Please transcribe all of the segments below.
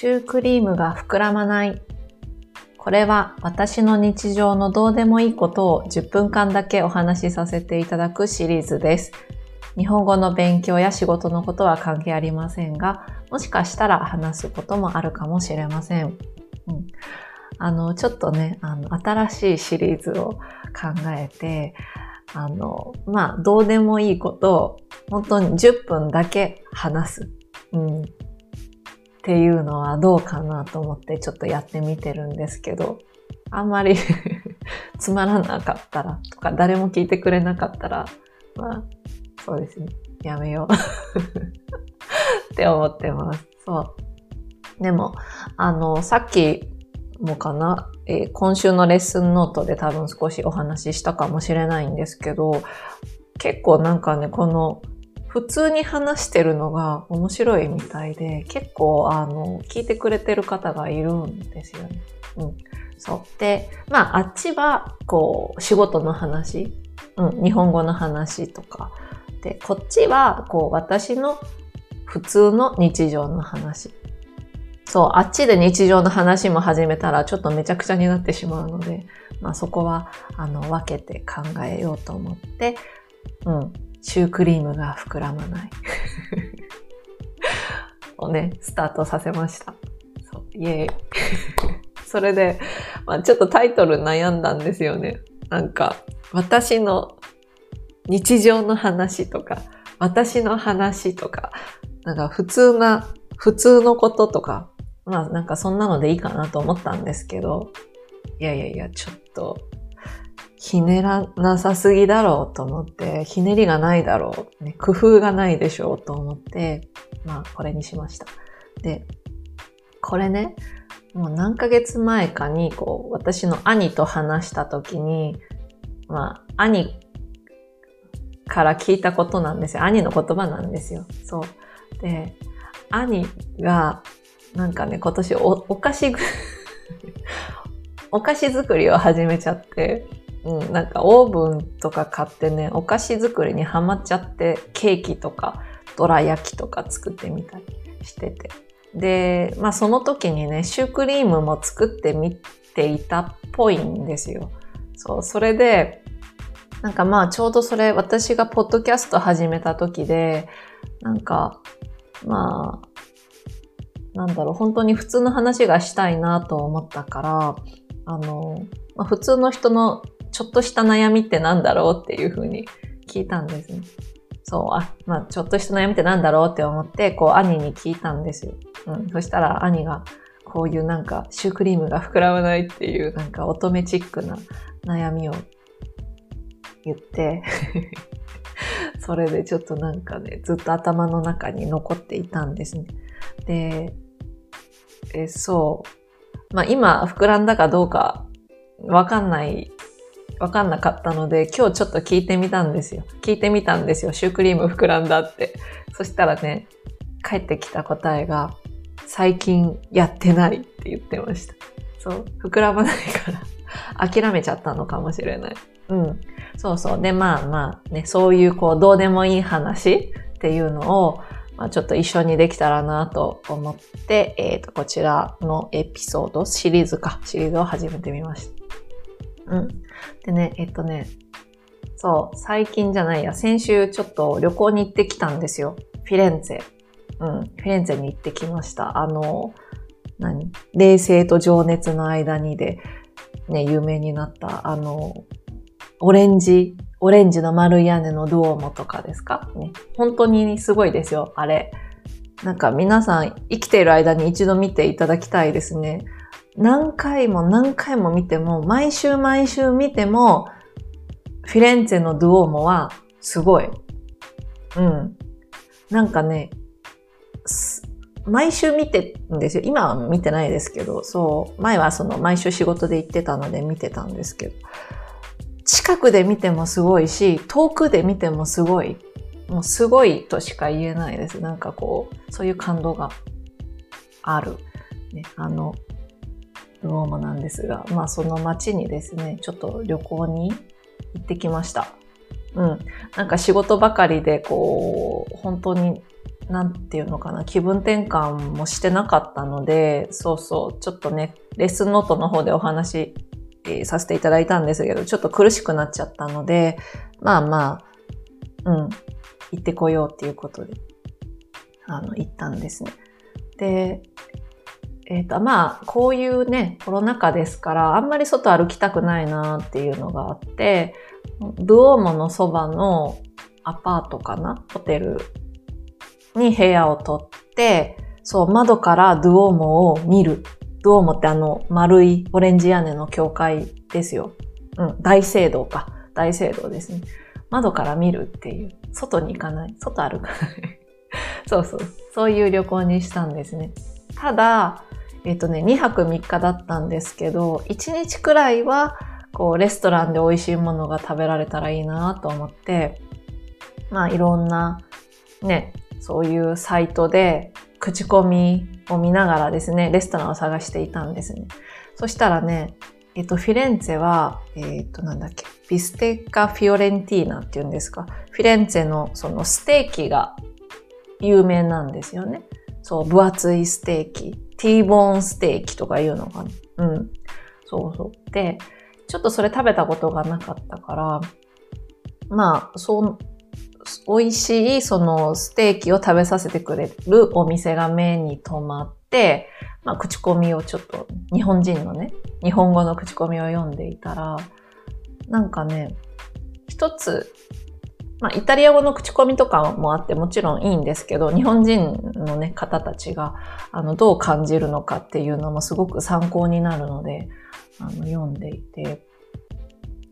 シュークリームが膨らまない。これは私の日常のどうでもいいことを10分間だけお話しさせていただくシリーズです。日本語の勉強や仕事のことは関係ありませんが、もしかしたら話すこともあるかもしれません。うん、あの、ちょっとね、あの、新しいシリーズを考えて、あの、まあ、どうでもいいことを本当に10分だけ話す。うん。っていうのはどうかなと思ってちょっとやってみてるんですけど、あんまり つまらなかったらとか誰も聞いてくれなかったら、まあ、そうですね。やめよう って思ってます。そう。でも、あの、さっきもかな、えー今週のレッスンノートで多分少しお話ししたかもしれないんですけど、結構なんかね、この普通に話してるのが面白いみたいで、結構あの、聞いてくれてる方がいるんですよね。うん。そう。で、まあ、あっちは、こう、仕事の話、うん、日本語の話とか、で、こっちは、こう、私の普通の日常の話。そう、あっちで日常の話も始めたら、ちょっとめちゃくちゃになってしまうので、まあそこは、あの、分けて考えようと思って、うん、シュークリームが膨らまない。をね、スタートさせました。そう、イエーイ。それで、まあちょっとタイトル悩んだんですよね。なんか、私の日常の話とか、私の話とか、なんか普通な、普通のこととか、まあなんかそんなのでいいかなと思ったんですけど、いやいやいや、ちょっと、ひねらなさすぎだろうと思って、ひねりがないだろう、ね、工夫がないでしょうと思って、まあこれにしました。で、これね、もう何ヶ月前かに、こう、私の兄と話した時に、まあ、兄から聞いたことなんですよ。兄の言葉なんですよ。そう。で、兄が、なんかね、今年おお菓子、お菓子作りを始めちゃって、うん、なんかオーブンとか買ってね、お菓子作りにハマっちゃって、ケーキとか、どら焼きとか作ってみたりしてて。で、まあその時にね、シュークリームも作ってみていたっぽいんですよ。そう、それで、なんかまあちょうどそれ私がポッドキャスト始めた時で、なんか、まあ、なんだろう、本当に普通の話がしたいなと思ったから、あの、まあ、普通の人のちょっとした悩みってなんだろうっていうふうに聞いたんですね。そう、あ、まあ、ちょっとした悩みってなんだろうって思って、こう、兄に聞いたんですよ。うん。そしたら、兄が、こういうなんか、シュークリームが膨らまないっていう、なんか、乙女チックな悩みを言って、それでちょっとなんかね、ずっと頭の中に残っていたんですね。で、え、そう。まあ今膨らんだかどうかわかんない、わかんなかったので、今日ちょっと聞いてみたんですよ。聞いてみたんですよ。シュークリーム膨らんだって。そしたらね、帰ってきた答えが、最近やってないって言ってました。そう。膨らまないから、諦めちゃったのかもしれない。うん。そうそう。で、まあまあね、そういうこう、どうでもいい話っていうのを、まあ、ちょっと一緒にできたらなと思って、えっ、と、こちらのエピソード、シリーズか、シリーズを始めてみました。うん。でね、えっ、とね、そう、最近じゃないや、先週ちょっと旅行に行ってきたんですよ。フィレンツェ。うん、フィレンツェに行ってきました。あの、何？冷静と情熱の間にで、ね、有名になった、あの、オレンジ、オレンジの丸い屋根のドーモとかですか？ね。本当にすごいですよ、あれ。なんか皆さん生きている間に一度見ていただきたいですね。何回も何回も見ても、毎週毎週見ても、フィレンツェのドゥオーモはすごい。うん。なんかね、毎週見てんですよ。今は見てないですけど、そう。前はその毎週仕事で行ってたので見てたんですけど。近くで見てもすごいし、遠くで見てもすごい。もうすごいとしか言えないです。なんかこう、そういう感動がある。ね、あの、ローマなんですが、まあその街にですね、ちょっと旅行に行ってきました。うん。なんか仕事ばかりでこう、本当になんていうのかな、気分転換もしてなかったので、そうそう、ちょっとね、レッスンノートの方でお話、えー、させていただいたんですけど、ちょっと苦しくなっちゃったので、まあまあ、うん、行ってこようっていうことで、あの、行ったんですね。で、えっ、ー、と、まあ、こういうね、コロナ禍ですから、あんまり外歩きたくないなっていうのがあって、ドゥオーモのそばのアパートかなホテルに部屋を取って、そう、窓からドゥオーモを見る。ドゥオーモってあの丸いオレンジ屋根の教会ですよ。うん、大聖堂か。大聖堂ですね。窓から見るっていう。外に行かない。外歩かない。そうそう。そういう旅行にしたんですね。ただ、えっ、とね、2泊3日だったんですけど、1日くらいは、こう、レストランで美味しいものが食べられたらいいなと思って、まあ、いろんな、ね、そういうサイトで、口コミを見ながらですね、レストランを探していたんですね。そしたらね、えっと、フィレンツェは、えっと、なんだっけ、ビステッカ・フィオレンティーナっていうんですか？フィレンツェのそのステーキが有名なんですよね。そう、分厚いステーキ。ティーボーンステーキとかいうのかな。うん。そうそう。で、ちょっとそれ食べたことがなかったから、まあ、そう、美味しいそのステーキを食べさせてくれるお店が目に留まって、まあ、口コミをちょっと、日本人のね、日本語の口コミを読んでいたら、なんかね、一つまあ、イタリア語の口コミとかもあってもちろんいいんですけど、日本人のね、方たちが、あの、どう感じるのかっていうのもすごく参考になるので、あの、読んでいて。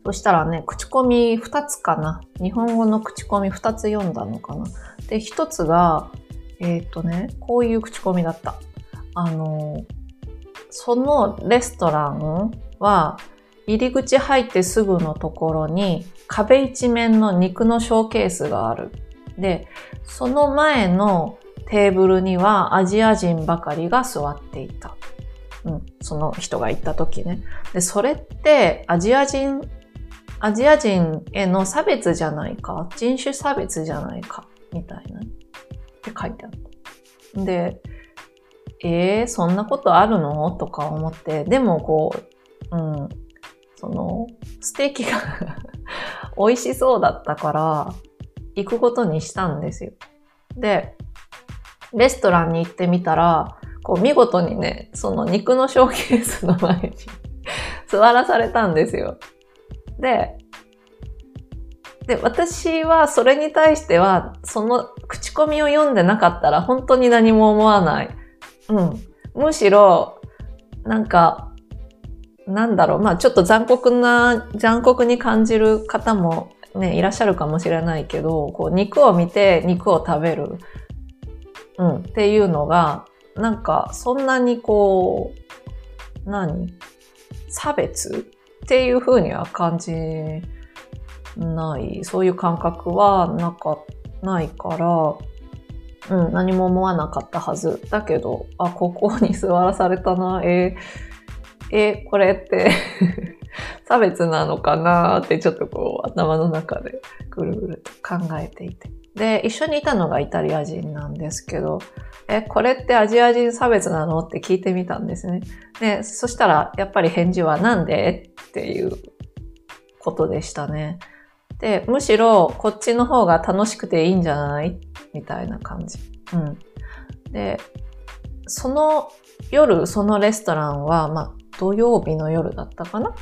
そしたらね、口コミ2つかな。日本語の口コミ2つ読んだのかな。で、1つが、えっ、とね、こういう口コミだった。あの、そのレストランは、入り口入ってすぐのところに壁一面の肉のショーケースがある。で、その前のテーブルにはアジア人ばかりが座っていた。うん、その人が行った時ね。で、それってアジア人、アジア人への差別じゃないか、人種差別じゃないか、みたいな。って書いてあった。で、えー、そんなことあるの？とか思って、でもこう、うん、その、ステーキが 美味しそうだったから、行くことにしたんですよ。で、レストランに行ってみたら、こう見事にね、その肉のショーケースの前に 座らされたんですよ。で、で、私はそれに対しては、その口コミを読んでなかったら本当に何も思わない。うん。むしろ、なんか、なんだろう、まあちょっと残酷な、残酷に感じる方もね、いらっしゃるかもしれないけど、こう肉を見て肉を食べる、うん、っていうのが、なんかそんなにこう、何？差別？っていうふうには感じない、そういう感覚はなか、ないから、うん、何も思わなかったはず。だけど、あ、ここに座らされたな、えー。え、これって 差別なのかなってちょっとこう頭の中でぐるぐると考えていて。で、一緒にいたのがイタリア人なんですけど、え、これってアジア人差別なのって聞いてみたんですね。で、そしたらやっぱり返事はなんでっていうことでしたね。で、むしろこっちの方が楽しくていいんじゃないみたいな感じ。うん。で、その夜、そのレストランは、まあ、土曜日の夜だったかな？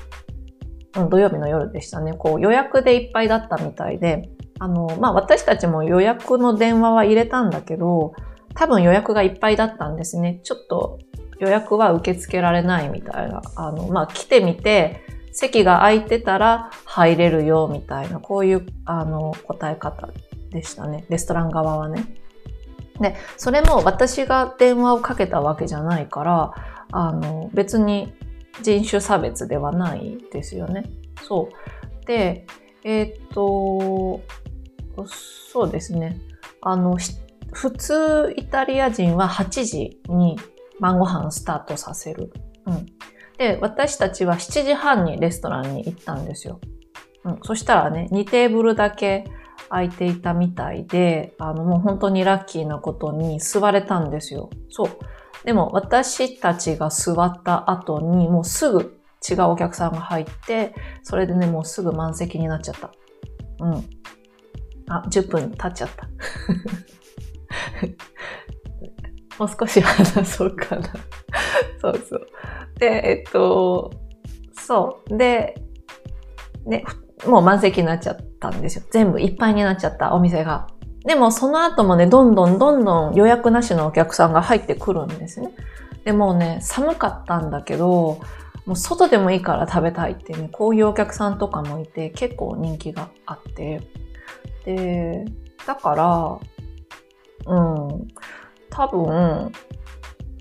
うん、土曜日の夜でしたね。こう予約でいっぱいだったみたいで、あの、まあ、私たちも予約の電話は入れたんだけど、多分予約がいっぱいだったんですね。ちょっと予約は受け付けられないみたいな。あの、まあ、来てみて、席が空いてたら入れるよみたいな、こういう、あの、答え方でしたね。レストラン側はね。で、それも私が電話をかけたわけじゃないから、あの、別に人種差別ではないですよね。そう。で、えっ、と、そうですね。あの、普通イタリア人は8時に晩ご飯スタートさせる。うん。で、私たちは7時半にレストランに行ったんですよ。うん。そしたらね、2テーブルだけ空いていたみたいで、あの、もう本当にラッキーなことに座れたんですよ。そう。でも私たちが座った後にもうすぐ違うお客さんが入って、それでね、もうすぐ満席になっちゃった。うん。あ、10分経っちゃった。もう少し話そうかな。そうそう。で、えっと、そう。で、ね、もう満席になっちゃったんですよ。全部いっぱいになっちゃったお店が。でもその後もね、どんどんどんどん予約なしのお客さんが入ってくるんですね。でもね、寒かったんだけど、もう外でもいいから食べたいってね、こういうお客さんとかもいて、結構人気があって。で、だから、うん、多分、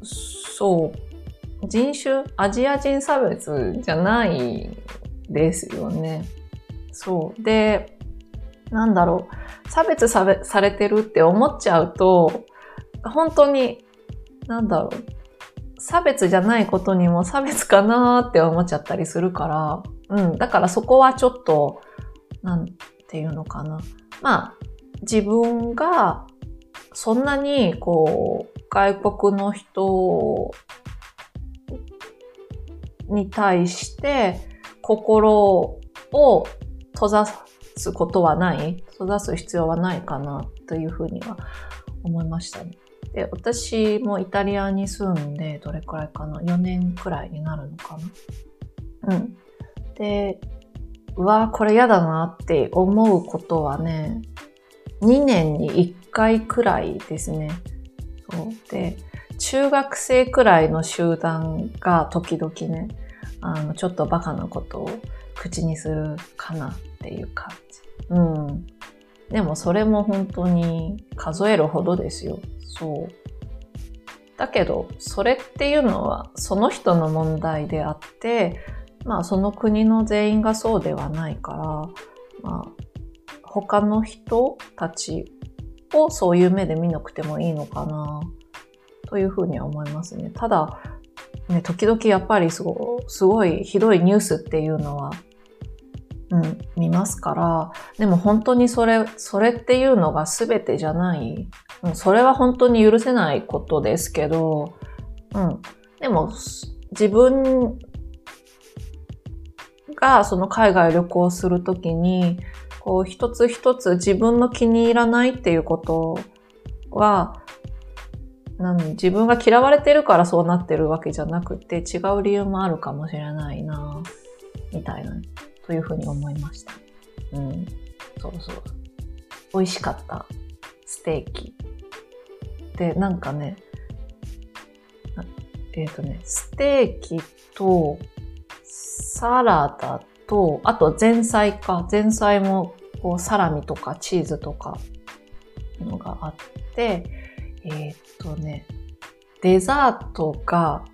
そう、人種、アジア人差別じゃないですよね。そう。で、なんだろう。差別されされてるって思っちゃうと、本当に、なんだろう。差別じゃないことにも差別かなーって思っちゃったりするから、うん。だからそこはちょっと、なんていうのかな。まあ、自分がそんなに、こう、外国の人に対して心を閉ざすことはない閉ざす必要はないかなというふうには思いましたね。で、私もイタリアに住んで、どれくらいかな ?4 年くらいになるのかな？うん。で、うわこれ嫌だなって思うことはね、2年に1回くらいですね。そう。で、中学生くらいの集団が時々ね、あの、ちょっとバカなことを口にするかなっていう感じ。うん。でもそれも本当に数えるほどですよ。そう。だけど、それっていうのはその人の問題であって、まあその国の全員がそうではないから、まあ他の人たちをそういう目で見なくてもいいのかなというふうには思いますね。ただ、ね、時々やっぱりすごすごいひどいニュースっていうのは、うん、見ますから、でも本当にそれ、それっていうのが全てじゃない。うん、それは本当に許せないことですけど、うん。でも、自分がその海外旅行するときに、こう一つ一つ自分の気に入らないっていうことは、なん自分が嫌われてるからそうなってるわけじゃなくて違う理由もあるかもしれないなみたいな、というふうに思いました。うん。そうそう。美味しかった。ステーキ。で、なんかね、えっ、ー、とね、ステーキとサラダと、あと前菜か。前菜もこうサラミとかチーズとかのがあって、えー、っとね、デザートが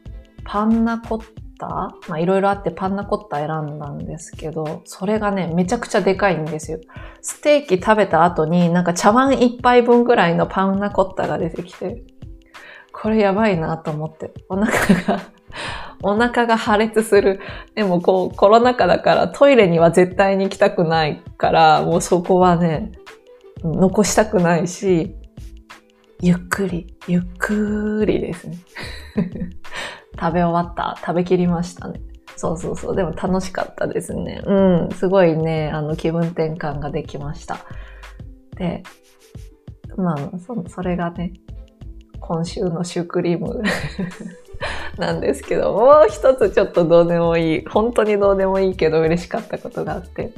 パンナコッタまあいろいろあってパンナコッタ選んだんですけど、それがね、めちゃくちゃでかいんですよ。ステーキ食べた後になんか茶碗一杯分ぐらいのパンナコッタが出てきて、これやばいなと思って、お腹が お腹が破裂する。でもこうコロナ禍だからトイレには絶対に行きたくないから、もうそこはね、残したくないし、ゆっくり、ゆっくりですね。食べ終わった？食べきりましたね。そうそうそう。でも楽しかったですね。うん。すごいね、あの、気分転換ができました。で、まあ、そそれがね、今週のシュークリーム なんですけど、もう一つちょっとどうでもいい、本当にどうでもいいけど嬉しかったことがあって、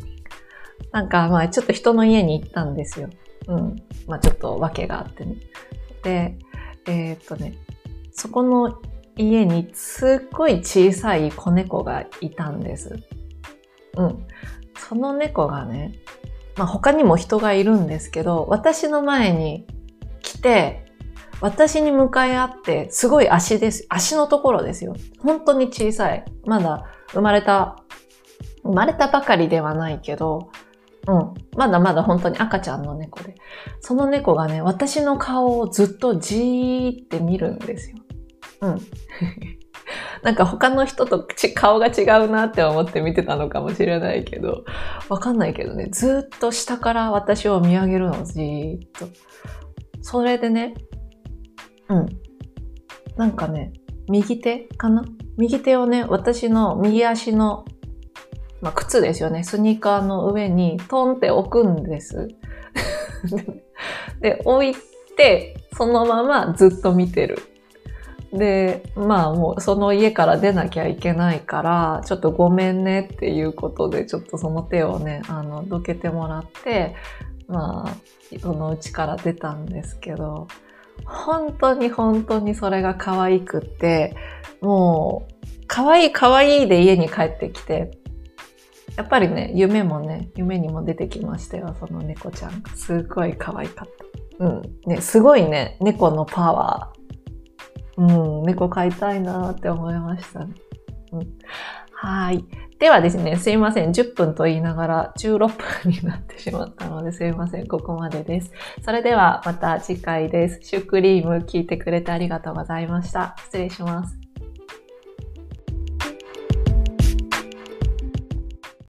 なんかまあちょっと人の家に行ったんですよ。うん。まあちょっと訳があってね。で、えー、っとね、そこの家にすっごい小さい子猫がいたんです。うん。その猫がね、まあ他にも人がいるんですけど、私の前に来て、私に向かい合って、すごい足です。足のところですよ。本当に小さい。まだ生まれた、生まれたばかりではないけど、うん。まだまだ本当に赤ちゃんの猫で。その猫がね、私の顔をずっとじーって見るんですよ。うん。なんか他の人と顔が違うなって思って見てたのかもしれないけど、わかんないけどね、ずっと下から私を見上げるの、じーっと。それでね、うん。なんかね、右手かな？右手をね、私の右足の、まあ、靴ですよね。スニーカーの上にトンって置くんです。で、置いて、そのままずっと見てる。で、まあもうその家から出なきゃいけないから、ちょっとごめんねっていうことで、ちょっとその手をね、あの、どけてもらって、まあ、そのうちから出たんですけど、本当に本当にそれが可愛くって、もう、可愛い可愛いで家に帰ってきて、やっぱりね、夢もね、夢にも出てきましたよ、その猫ちゃんが。すごい可愛かった。うん。ね、すごいね、猫のパワー。うん、猫飼いたいなって思いましたね。うん。はい。ではですね、すいません。10分と言いながら16分になってしまったのですいません。ここまでです。それではまた次回です。シュークリーム聞いてくれてありがとうございました。失礼します。